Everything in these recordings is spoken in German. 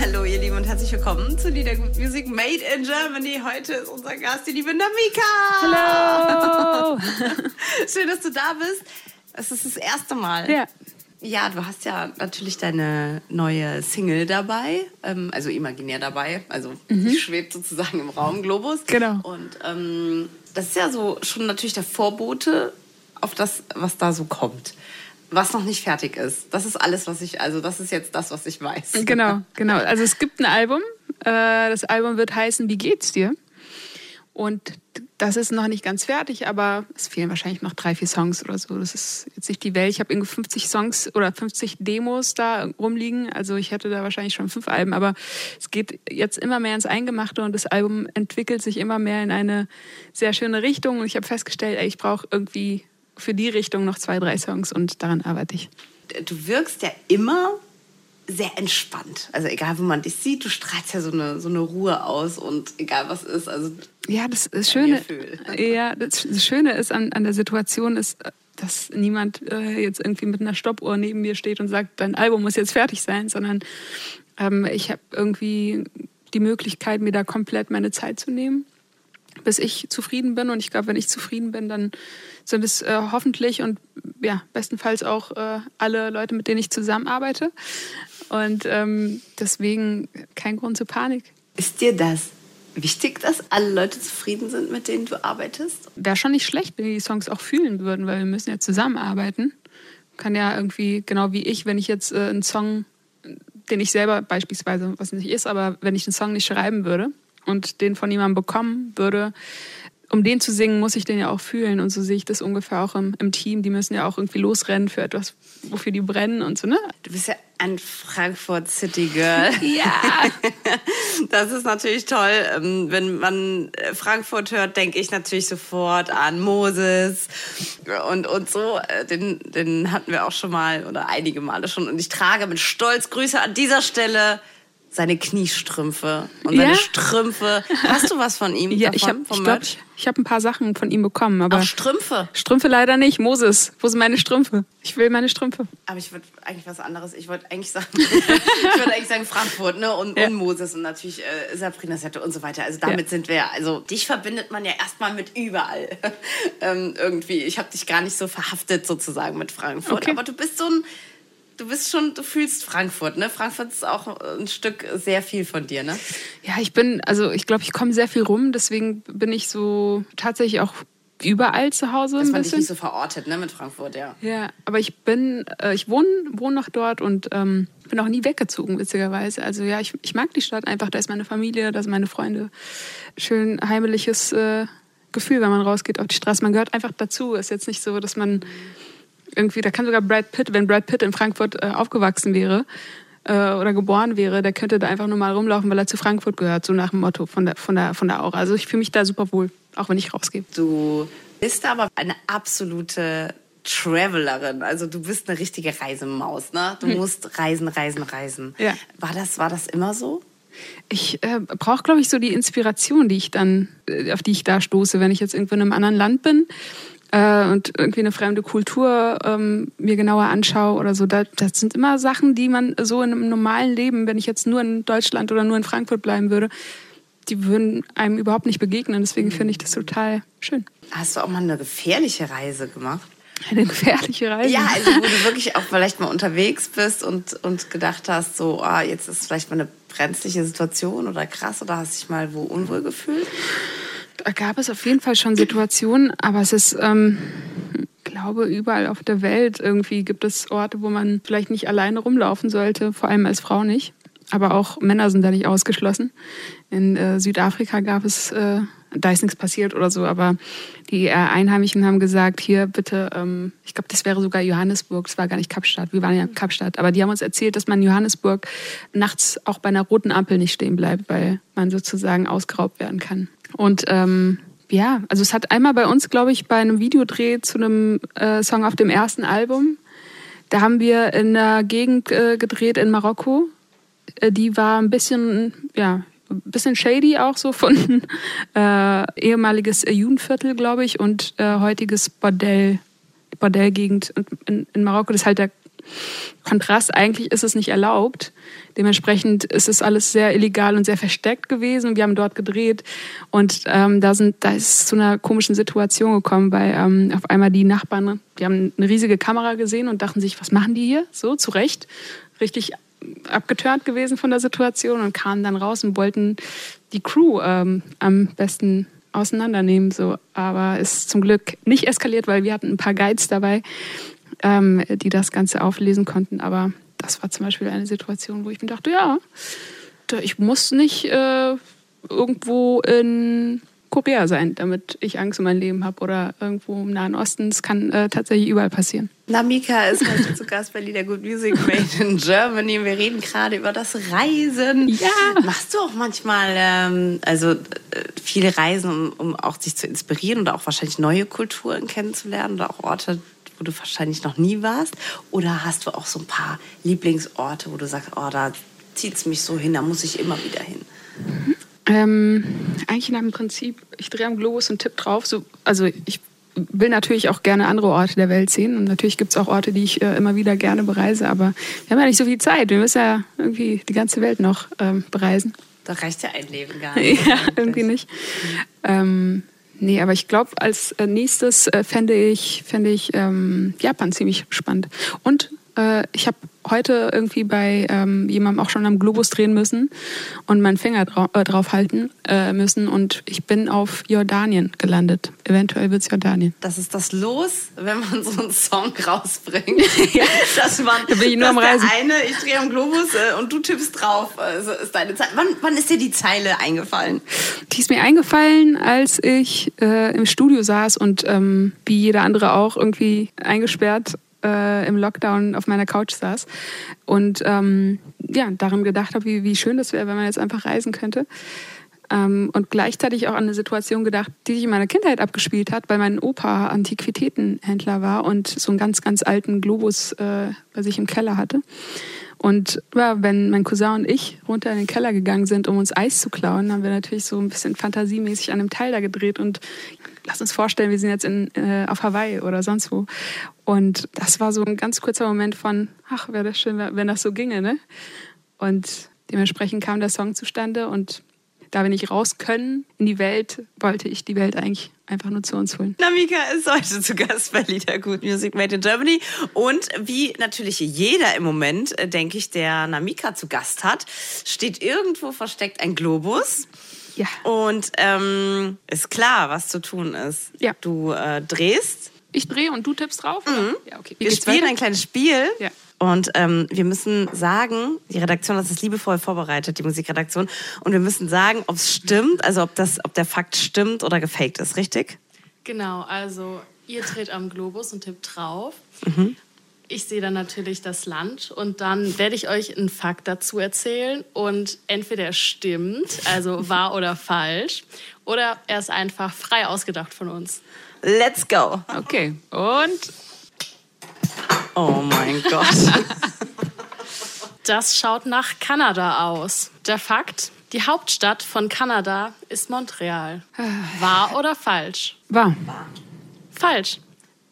Hallo ihr Lieben und herzlich willkommen zu Liedergut Music Made in Germany. Heute ist unser Gast die liebe Namika. Hallo. Schön, dass du da bist. Es ist das erste Mal. Ja. Ja, du hast ja natürlich deine neue Single dabei, ähm, also imaginär dabei, also sie schwebt sozusagen im Raum, Globus. Genau. Und ähm, das ist ja so schon natürlich der Vorbote auf das, was da so kommt. Was noch nicht fertig ist. Das ist alles, was ich, also das ist jetzt das, was ich weiß. Genau, genau. Also es gibt ein Album. Äh, das Album wird heißen Wie geht's dir? Und das ist noch nicht ganz fertig, aber es fehlen wahrscheinlich noch drei, vier Songs oder so. Das ist jetzt nicht die Welt. Ich habe irgendwie 50 Songs oder 50 Demos da rumliegen. Also ich hätte da wahrscheinlich schon fünf Alben, aber es geht jetzt immer mehr ins Eingemachte und das Album entwickelt sich immer mehr in eine sehr schöne Richtung. Und ich habe festgestellt, ey, ich brauche irgendwie für die Richtung noch zwei, drei Songs und daran arbeite ich. Du wirkst ja immer sehr entspannt. Also egal, wo man dich sieht, du strahlst ja so eine, so eine Ruhe aus und egal was ist. Also Ja, das, das Schöne, ja, das, das Schöne ist an, an der Situation ist, dass niemand äh, jetzt irgendwie mit einer Stoppuhr neben mir steht und sagt, dein Album muss jetzt fertig sein, sondern ähm, ich habe irgendwie die Möglichkeit, mir da komplett meine Zeit zu nehmen, bis ich zufrieden bin. Und ich glaube, wenn ich zufrieden bin, dann sind es äh, hoffentlich und ja, bestenfalls auch äh, alle Leute, mit denen ich zusammenarbeite. Und ähm, deswegen kein Grund zur Panik. ist dir das wichtig, dass alle Leute zufrieden sind, mit denen du arbeitest? wäre schon nicht schlecht, wenn die die Songs auch fühlen würden, weil wir müssen ja zusammenarbeiten. Kann ja irgendwie, genau wie ich, wenn ich jetzt äh, einen Song, den ich selber beispielsweise, was nicht ist, aber wenn ich einen Song nicht schreiben würde und den von jemandem bekommen würde, um den zu singen, muss ich den ja auch fühlen. Und so sehe ich das ungefähr auch im, im Team. Die müssen ja auch irgendwie losrennen für etwas, wofür die brennen und so, ne? Du bist ja ein Frankfurt City Girl. Ja. Das ist natürlich toll. Ähm, Wenn man Frankfurt hört, denke ich natürlich sofort an Moses und, und so. Äh, Den, den hatten wir auch schon mal oder einige Male schon. Und ich trage mit Stolz Grüße an dieser Stelle seine Kniestrümpfe und seine Ja? Strümpfe. Hast du was von ihm? ja, davon, ich habe ich glaub, ich, ich hab ein paar Sachen von ihm bekommen, aber Auch Strümpfe. Strümpfe leider nicht. Moses, wo sind meine Strümpfe? Ich will meine Strümpfe. Aber ich würde eigentlich was anderes. Ich wollte eigentlich sagen, ich würde eigentlich sagen Frankfurt, ne? Und, Ja. und Moses und natürlich äh, Sabrina Sette und so weiter. Also damit Ja. sind wir, also dich verbindet man ja erstmal mit überall. ähm, irgendwie. Ich habe dich gar nicht so verhaftet sozusagen mit Frankfurt. Okay. Aber du bist so ein, du bist schon, du fühlst Frankfurt, ne? Frankfurt ist auch ein Stück sehr viel von dir, ne? Ja, ich bin, also ich glaube, ich komme sehr viel rum, deswegen bin ich so tatsächlich auch überall zu Hause Dass ein man bisschen. nicht so verortet, ne? Mit Frankfurt, ja. Ja, aber ich bin, äh, ich wohne, wohne noch dort und ähm, bin auch nie weggezogen, witzigerweise. Also ja, ich, ich mag die Stadt einfach, da ist meine Familie, da sind meine Freunde. Schön heimeliges äh, Gefühl, wenn man rausgeht auf die Straße. Man gehört einfach dazu. Ist jetzt nicht so, dass man irgendwie, da kann sogar Brad Pitt, wenn Brad Pitt in Frankfurt äh, aufgewachsen wäre äh, oder geboren wäre, der könnte da einfach nur mal rumlaufen, weil er zu Frankfurt gehört, so nach dem Motto von der, von der, von der Aura. Also ich fühle mich da super wohl, auch wenn ich rausgehe. Du bist aber eine absolute Travelerin. Also du bist eine richtige Reisemaus, ne? Du musst reisen, reisen, reisen. Ja. War das, war das immer so? Ich äh, brauche, glaube ich, so die Inspiration, die ich dann, äh, auf die ich da stoße, wenn ich jetzt irgendwo in einem anderen Land bin äh, und irgendwie eine fremde Kultur ähm, mir genauer anschaue oder so. Da, das sind immer Sachen, die man so in einem normalen Leben, wenn ich jetzt nur in Deutschland oder nur in Frankfurt bleiben würde, die würden einem überhaupt nicht begegnen. Deswegen finde ich das total schön. Hast du auch mal eine gefährliche Reise gemacht? Eine gefährliche Reise. Ja, also wo du wirklich auch vielleicht mal unterwegs bist und, und gedacht hast, so, ah, jetzt ist vielleicht mal eine brenzliche Situation oder krass oder hast dich mal wo unwohl gefühlt? Da gab es auf jeden Fall schon Situationen, aber es ist, ähm, glaube, überall auf der Welt irgendwie gibt es Orte, wo man vielleicht nicht alleine rumlaufen sollte, vor allem als Frau nicht. Aber auch Männer sind da nicht ausgeschlossen. In äh, Südafrika gab es, äh, da ist nichts passiert oder so, aber die äh, Einheimischen haben gesagt, hier bitte, ähm, ich glaube, das wäre sogar Johannesburg, das war gar nicht Kapstadt, wir waren ja in Kapstadt, aber die haben uns erzählt, dass man in Johannesburg nachts auch bei einer roten Ampel nicht stehen bleibt, weil man sozusagen ausgeraubt werden kann. Und ähm, ja, also es hat einmal bei uns, glaube ich, bei einem Videodreh zu einem äh, Song auf dem ersten Album, da haben wir in einer Gegend äh, gedreht in Marokko. Äh, die war ein bisschen, ja, bisschen shady auch so von äh, ehemaliges Judenviertel, glaube ich, und äh, heutiges Bordell, Bordellgegend in, in Marokko. Ist halt der Kontrast. Eigentlich ist es nicht erlaubt. Dementsprechend ist es alles sehr illegal und sehr versteckt gewesen. Wir haben dort gedreht und ähm, da sind, da ist es zu einer komischen Situation gekommen, weil ähm, auf einmal die Nachbarn, die haben eine riesige Kamera gesehen und dachten sich, was machen die hier? So zu Recht, richtig abgetörnt gewesen von der Situation und kamen dann raus und wollten die Crew ähm, am besten auseinandernehmen. So, aber ist zum Glück nicht eskaliert, weil wir hatten ein paar Guides dabei, ähm, die das Ganze auflesen konnten. Aber das war zum Beispiel eine Situation, wo ich mir dachte, ja, ich muss nicht äh, irgendwo in Korea sein, damit ich Angst um mein Leben habe oder irgendwo im Nahen Osten. Es kann äh, tatsächlich überall passieren. Namika ist heute zu Gast bei Lieder Good Music Made in Germany. Wir reden gerade über das Reisen. Ja. Machst du auch manchmal, ähm, also äh, viele Reisen, um, um auch sich zu inspirieren oder auch wahrscheinlich neue Kulturen kennenzulernen oder auch Orte, wo du wahrscheinlich noch nie warst? Oder hast du auch so ein paar Lieblingsorte, wo du sagst, oh, da zieht es mich so hin, da muss ich immer wieder hin? Ähm, eigentlich nach dem Prinzip, ich drehe am Globus und tipp drauf. So, also ich will natürlich auch gerne andere Orte der Welt sehen. Und natürlich gibt es auch Orte, die ich äh, immer wieder gerne bereise. Aber wir haben ja nicht so viel Zeit. Wir müssen ja irgendwie die ganze Welt noch ähm, bereisen. Da reicht ja ein Leben gar nicht. ja, irgendwie nicht. Ähm, nee, aber ich glaube, als äh, nächstes äh, fände ich, fände ich ähm, Japan ziemlich spannend. Und äh, ich habe heute irgendwie bei ähm, jemandem auch schon am Globus drehen müssen und meinen Finger drau äh, drauf halten äh, müssen. Und ich bin auf Jordanien gelandet. Eventuell wird es Jordanien. Das ist das Los, wenn man so einen Song rausbringt. Ja. Dass man, Da bin ich nur am Reisen. Der eine, ich drehe am Globus äh, und du tippst drauf. Also ist deine Zeit. Wann, wann ist dir die Zeile eingefallen? Die ist mir eingefallen, als ich äh, im Studio saß und ähm, wie jeder andere auch irgendwie eingesperrt äh, im Lockdown auf meiner Couch saß und ähm, ja, daran gedacht habe, wie, wie schön das wäre, wenn man jetzt einfach reisen könnte. Ähm, und gleichzeitig auch an eine Situation gedacht, die sich in meiner Kindheit abgespielt hat, weil mein Opa Antiquitätenhändler war und so einen ganz, ganz alten Globus äh, bei sich im Keller hatte. Und ja, wenn mein Cousin und ich runter in den Keller gegangen sind, um uns Eis zu klauen, haben wir natürlich so ein bisschen fantasiemäßig an einem Teil da gedreht und lass uns vorstellen, wir sind jetzt in, äh, auf Hawaii oder sonst wo. Und das war so ein ganz kurzer Moment von, ach, wäre das schön, wenn das so ginge, ne? Und dementsprechend kam der Song zustande und da wir nicht raus können in die Welt, wollte ich die Welt eigentlich einfach nur zu uns holen. Namika ist heute zu Gast bei Lieder Good Music Made in Germany. Und wie natürlich jeder im Moment, äh, denke ich, der Namika zu Gast hat, steht irgendwo versteckt ein Globus. Ja. Und ähm, ist klar, was zu tun ist. Ja. Du äh, drehst. Ich drehe und du tippst drauf? oder? Ja, okay. Wie Wir spielen weiter? ein kleines Spiel. Ja. Und ähm, wir müssen sagen, die Redaktion hat es liebevoll vorbereitet, die Musikredaktion. Und wir müssen sagen, ob es stimmt, also ob, das, ob der Fakt stimmt oder gefaked ist, richtig? Genau, also ihr dreht am Globus und tippt drauf. Ich sehe dann natürlich das Land und dann werde ich euch einen Fakt dazu erzählen und entweder er stimmt, also wahr oder falsch, oder er ist einfach frei ausgedacht von uns. Let's go. Okay. Und Oh mein Gott. Das schaut nach Kanada aus. Der Fakt, die Hauptstadt von Kanada ist Montreal. Wahr oder falsch? war. Falsch.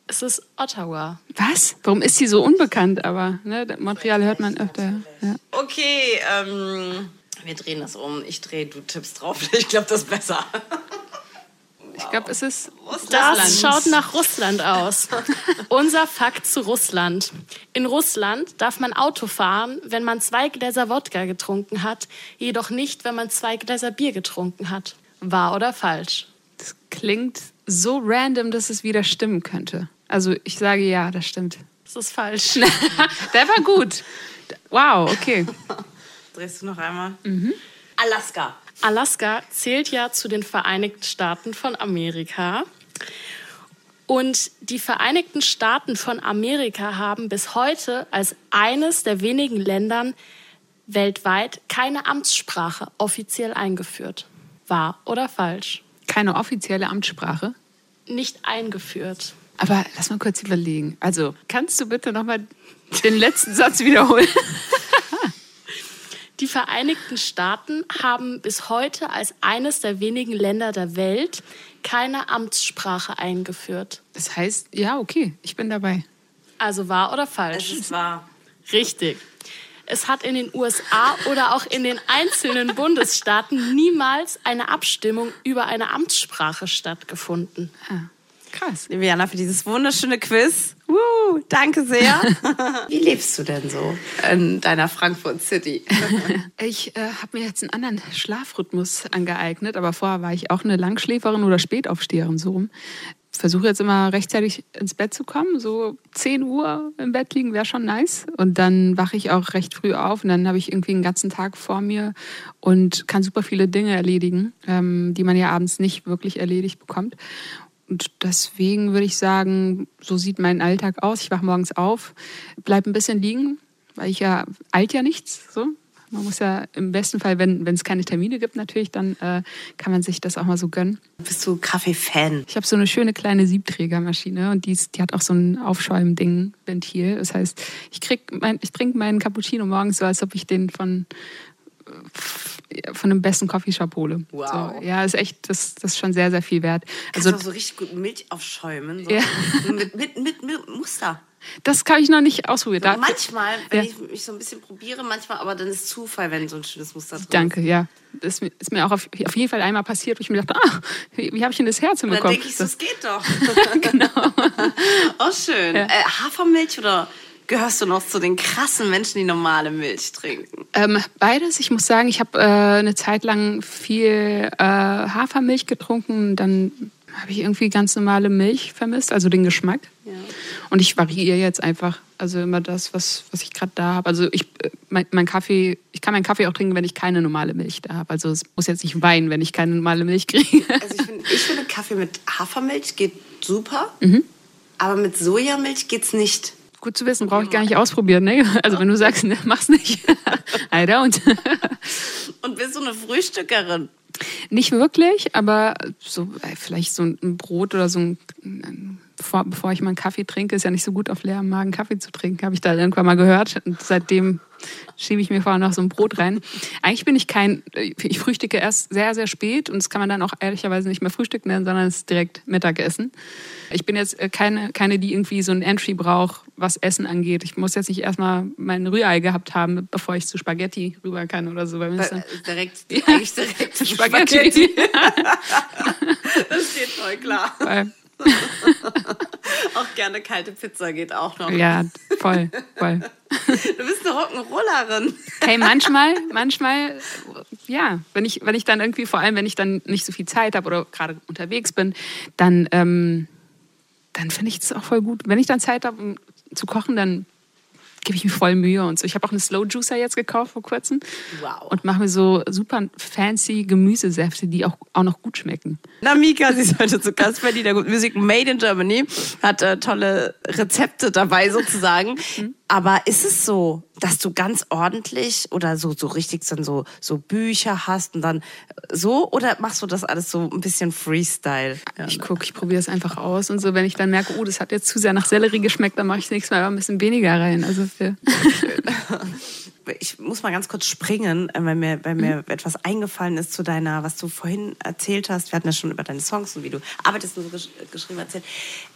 Es ist Ottawa. Was? Warum ist sie so unbekannt? Aber ne, Montreal hört man öfter. Ja. Okay, ähm, wir drehen das um. Ich drehe, du tippst drauf. Ich glaube, das ist besser. Ich glaube, es ist Das Russland. schaut nach Russland aus. Unser Fakt zu Russland. In Russland darf man Auto fahren, wenn man zwei Gläser Wodka getrunken hat, jedoch nicht, wenn man zwei Gläser Bier getrunken hat. Wahr oder falsch? Das klingt so random, dass es wieder stimmen könnte. Also ich sage ja, das stimmt. Das ist falsch. Der war gut. Wow, okay. Drehst du noch einmal? Alaska. Alaska zählt ja zu den Vereinigten Staaten von Amerika. Und die Vereinigten Staaten von Amerika haben bis heute als eines der wenigen Ländern weltweit keine Amtssprache offiziell eingeführt. Wahr oder falsch? keine offizielle Amtssprache. Nicht eingeführt. Aber lass mal kurz überlegen. Also, kannst du bitte nochmal den letzten Satz wiederholen? Die Vereinigten Staaten haben bis heute als eines der wenigen Länder der Welt keine Amtssprache eingeführt. Das heißt, ja, okay, ich bin dabei. Also wahr oder falsch? Es ist wahr. Richtig. Es hat in den USA oder auch in den einzelnen Bundesstaaten niemals eine Abstimmung über eine Amtssprache stattgefunden. Krass. Liebe Jana, für dieses wunderschöne Quiz. Woo, danke sehr. Wie lebst du denn so in deiner Frankfurt City? Ich äh, habe mir jetzt einen anderen Schlafrhythmus angeeignet, aber vorher war ich auch eine Langschläferin oder Spätaufsteherin so rum. Versuche jetzt immer rechtzeitig ins Bett zu kommen, so 10 Uhr im Bett liegen wäre schon nice. Und dann wache ich auch recht früh auf und dann habe ich irgendwie einen ganzen Tag vor mir und kann super viele Dinge erledigen, ähm, die man ja abends nicht wirklich erledigt bekommt. Und deswegen würde ich sagen, so sieht mein Alltag aus. Ich wache morgens auf, bleib ein bisschen liegen, weil ich ja alt ja nichts. So. Man muss ja im besten Fall, wenn wenn es keine Termine gibt, natürlich, dann äh, kann man sich das auch mal so gönnen. Bist du Kaffee-Fan? Ich habe so eine schöne kleine Siebträgermaschine und die, ist, die hat auch so ein Aufschäumding, Ventil. Das heißt, ich krieg mein, ich trinke meinen Cappuccino morgens so, als ob ich den von äh, von dem besten Coffeeshop hole. Wow. So, ja, ist echt, das, das ist schon sehr, sehr viel wert. Also Also auch so richtig gut Milch aufschäumen. So. Ja. Mit, mit, mit, mit Muster. das kann ich noch nicht ausprobieren. Da- manchmal, wenn Ja. ich mich so ein bisschen probiere, manchmal, aber dann ist Zufall, wenn so ein schönes Muster drin Danke, ja. Das ist mir, auch auf, auf jeden Fall einmal passiert, wo ich mir dachte, ah, wie, wie habe ich denn das Herz ist. Dann hinbekommen? denke ich, so, das geht doch. genau. Oh, schön. Äh, Hafermilch oder gehörst du noch zu den krassen Menschen, die normale Milch trinken? Ähm, beides. Ich muss sagen, ich habe äh, eine Zeit lang viel äh, Hafermilch getrunken. Dann habe ich irgendwie ganz normale Milch vermisst, also den Geschmack. Ja. Und ich variiere jetzt einfach. Also immer das, was, was ich gerade da habe. Also ich, äh, mein, mein Kaffee, ich kann meinen Kaffee auch trinken, wenn ich keine normale Milch da habe. Also es muss jetzt nicht weinen, wenn ich keine normale Milch kriege. Also ich, find, ich finde, Kaffee mit Hafermilch geht super, Mhm. aber mit Sojamilch geht's nicht. Gut zu wissen, brauche ich gar nicht ausprobieren. Ne? Also wenn du sagst, ne, mach's nicht. I don't. Und bist du eine Frühstückerin? Nicht wirklich, aber so äh, vielleicht so ein Brot oder so ein, bevor, bevor ich mal einen Kaffee trinke, ist ja nicht so gut auf leerem Magen Kaffee zu trinken, habe ich da irgendwann mal gehört. Und seitdem schiebe ich mir vorher noch so ein Brot rein. Eigentlich bin ich kein, ich frühstücke erst sehr, sehr spät und das kann man dann auch ehrlicherweise nicht mehr Frühstück nennen, sondern es ist direkt Mittagessen. Ich bin jetzt äh, keine, keine, die irgendwie so ein Entry braucht, was Essen angeht. Ich muss jetzt nicht erstmal mein Rührei gehabt haben, bevor ich zu Spaghetti rüber kann oder so. Weil mir ist Äh, dann- direkt, eigentlich direkt zu Spaghetti. Das geht voll klar. Weil- Auch gerne kalte Pizza geht auch noch. Ja, voll, voll. Du bist eine Rock'n'Rollerin. Hey, manchmal, manchmal, ja, wenn ich, wenn ich dann irgendwie, vor allem wenn ich dann nicht so viel Zeit habe oder gerade unterwegs bin, dann, ähm, dann finde ich es auch voll gut. Wenn ich dann Zeit habe, um zu kochen, dann gebe ich mir voll Mühe und so. Ich habe auch einen Slow Juicer jetzt gekauft vor kurzem Wow. und mache mir so super fancy Gemüsesäfte, die auch, auch noch gut schmecken. Namika, sie ist heute zu Gast bei Lieder Gut Musik Made in Germany. Hat äh, tolle Rezepte dabei sozusagen. Aber ist es so, dass du ganz ordentlich oder so, so richtig dann so, so Bücher hast und dann so? Oder machst du das alles so ein bisschen Freestyle? Ja. Ich gucke, ich probiere es einfach aus und so. Wenn ich dann merke, oh, das hat jetzt zu sehr nach Sellerie geschmeckt, dann mache ich nächstes Mal ein bisschen weniger rein. Also für Ich muss mal ganz kurz springen, äh, weil mir, weil mir etwas eingefallen ist zu deiner, was du vorhin erzählt hast. Wir hatten ja schon über deine Songs und wie du arbeitest und so gesch geschrieben erzählt.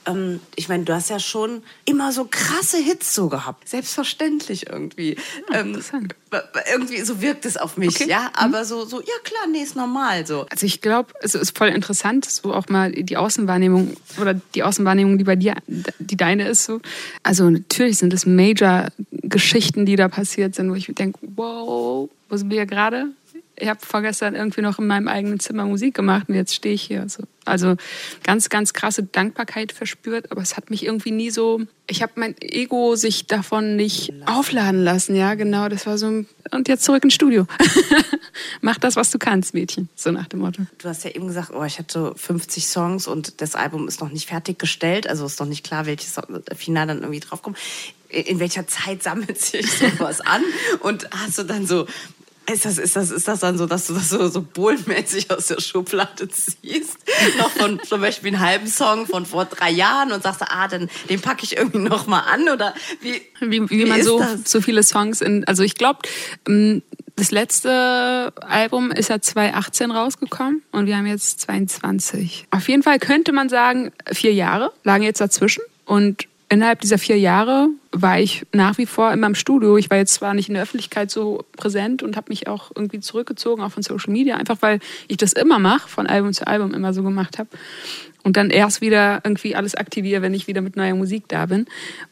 Ähm, ich meine, du hast ja schon immer so krasse Hits so gehabt. Selbstverständlich irgendwie. ähm, interessant. w- w- irgendwie so wirkt es auf mich, Okay. ja. Aber so, so, ja klar, nee, ist normal so. Also ich glaube, es ist voll interessant, so auch mal die Außenwahrnehmung oder die Außenwahrnehmung, die bei dir, die deine ist so. Also natürlich sind es Major-Geschichten, die da passiert sind, wo ich denke, wow, wo sind wir hier gerade? Ich habe vorgestern irgendwie noch in meinem eigenen Zimmer Musik gemacht und jetzt stehe ich hier. So. Also ganz, ganz krasse Dankbarkeit verspürt, aber es hat mich irgendwie nie so, ich habe mein Ego sich davon nicht aufladen lassen, ja, genau. Das war so, ein- und jetzt zurück ins Studio. Mach das, was du kannst, Mädchen, so nach dem Motto. Du hast ja eben gesagt, oh, ich hatte 50 Songs und das Album ist noch nicht fertiggestellt, also ist noch nicht klar, welches Final dann irgendwie draufkommt. In welcher Zeit sammelt sich sowas an? Und hast du dann so Ist das, ist, das, ist das dann so, dass du das so, so bohlenmäßig aus der Schublade ziehst? noch von zum Beispiel einen halben Song von vor drei Jahren und sagst, ah, dann, den packe ich irgendwie noch mal an? Oder wie, wie, wie, wie man so, so viele Songs in. Also ich glaube, ähm, das letzte Album ist ja 2018 rausgekommen und wir haben jetzt 22. Auf jeden Fall könnte man sagen, vier Jahre lagen jetzt dazwischen. Und innerhalb dieser vier Jahre war ich nach wie vor in meinem Studio. Ich war jetzt zwar nicht in der Öffentlichkeit so präsent und habe mich auch irgendwie zurückgezogen, auch von Social Media, einfach weil ich das immer mache, von Album zu Album immer so gemacht habe. Und dann erst wieder irgendwie alles aktiviere, wenn ich wieder mit neuer Musik da bin.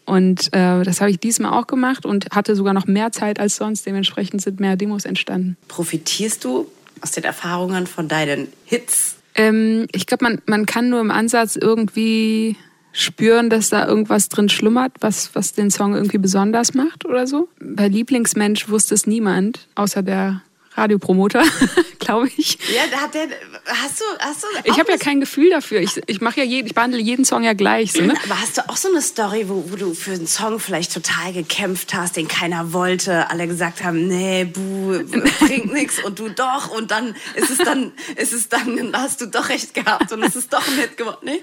Und äh, das habe ich diesmal auch gemacht und hatte sogar noch mehr Zeit als sonst. Dementsprechend sind mehr Demos entstanden. Profitierst du aus den Erfahrungen von deinen Hits? Ähm, ich glaube, man, man kann nur im Ansatz irgendwie spüren, dass da irgendwas drin schlummert, was, was den Song irgendwie besonders macht oder so. Bei Lieblingsmensch wusste es niemand, außer der Radiopromoter, glaube ich. Ja, da hat der, hast du, hast du. Ich habe ja kein Gefühl dafür. Ich, ich mache ja jeden, ich behandle jeden Song ja gleich. So, ne? Aber hast du auch so eine Story, wo, wo du für einen Song vielleicht total gekämpft hast, den keiner wollte, alle gesagt haben, nee, buh, bringt nichts und du doch und dann ist es dann, ist es dann, hast du doch recht gehabt und es ist doch ein Hit geworden, nee?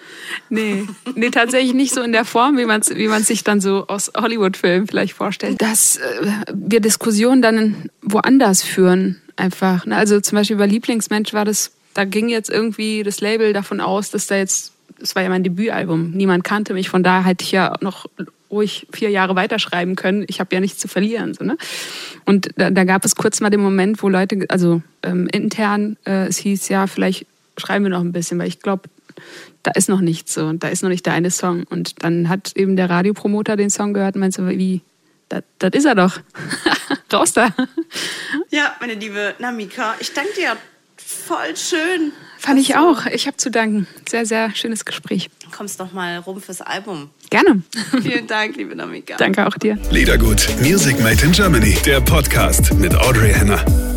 Nee, nee, tatsächlich nicht so in der Form, wie man es wie sich dann so aus Hollywood-Filmen vielleicht vorstellt. Dass äh, wir Diskussionen dann woanders führen einfach. Ne? Also zum Beispiel bei Lieblingsmensch war das, da ging jetzt irgendwie das Label davon aus, dass da jetzt, das war ja mein Debütalbum, niemand kannte mich, von daher hätte ich ja noch ruhig vier Jahre weiterschreiben können. Ich habe ja nichts zu verlieren. So, ne? Und da, da, gab es kurz mal den Moment, wo Leute, also ähm, intern, äh, es hieß ja, vielleicht schreiben wir noch ein bisschen, weil ich glaube, da ist noch nichts so und da ist noch nicht der eine Song. Und dann hat eben der Radiopromoter den Song gehört und meinte so, wie, das ist er doch. Raus da. Ja, meine liebe Namika, ich danke dir. Voll schön. Fand ich auch. Ich habe zu danken. Sehr, sehr schönes Gespräch. Kommst noch mal rum fürs Album. Gerne. Vielen Dank, liebe Namika. Danke auch dir. Liedergut, Music Made in Germany, der Podcast mit Audrey Henner.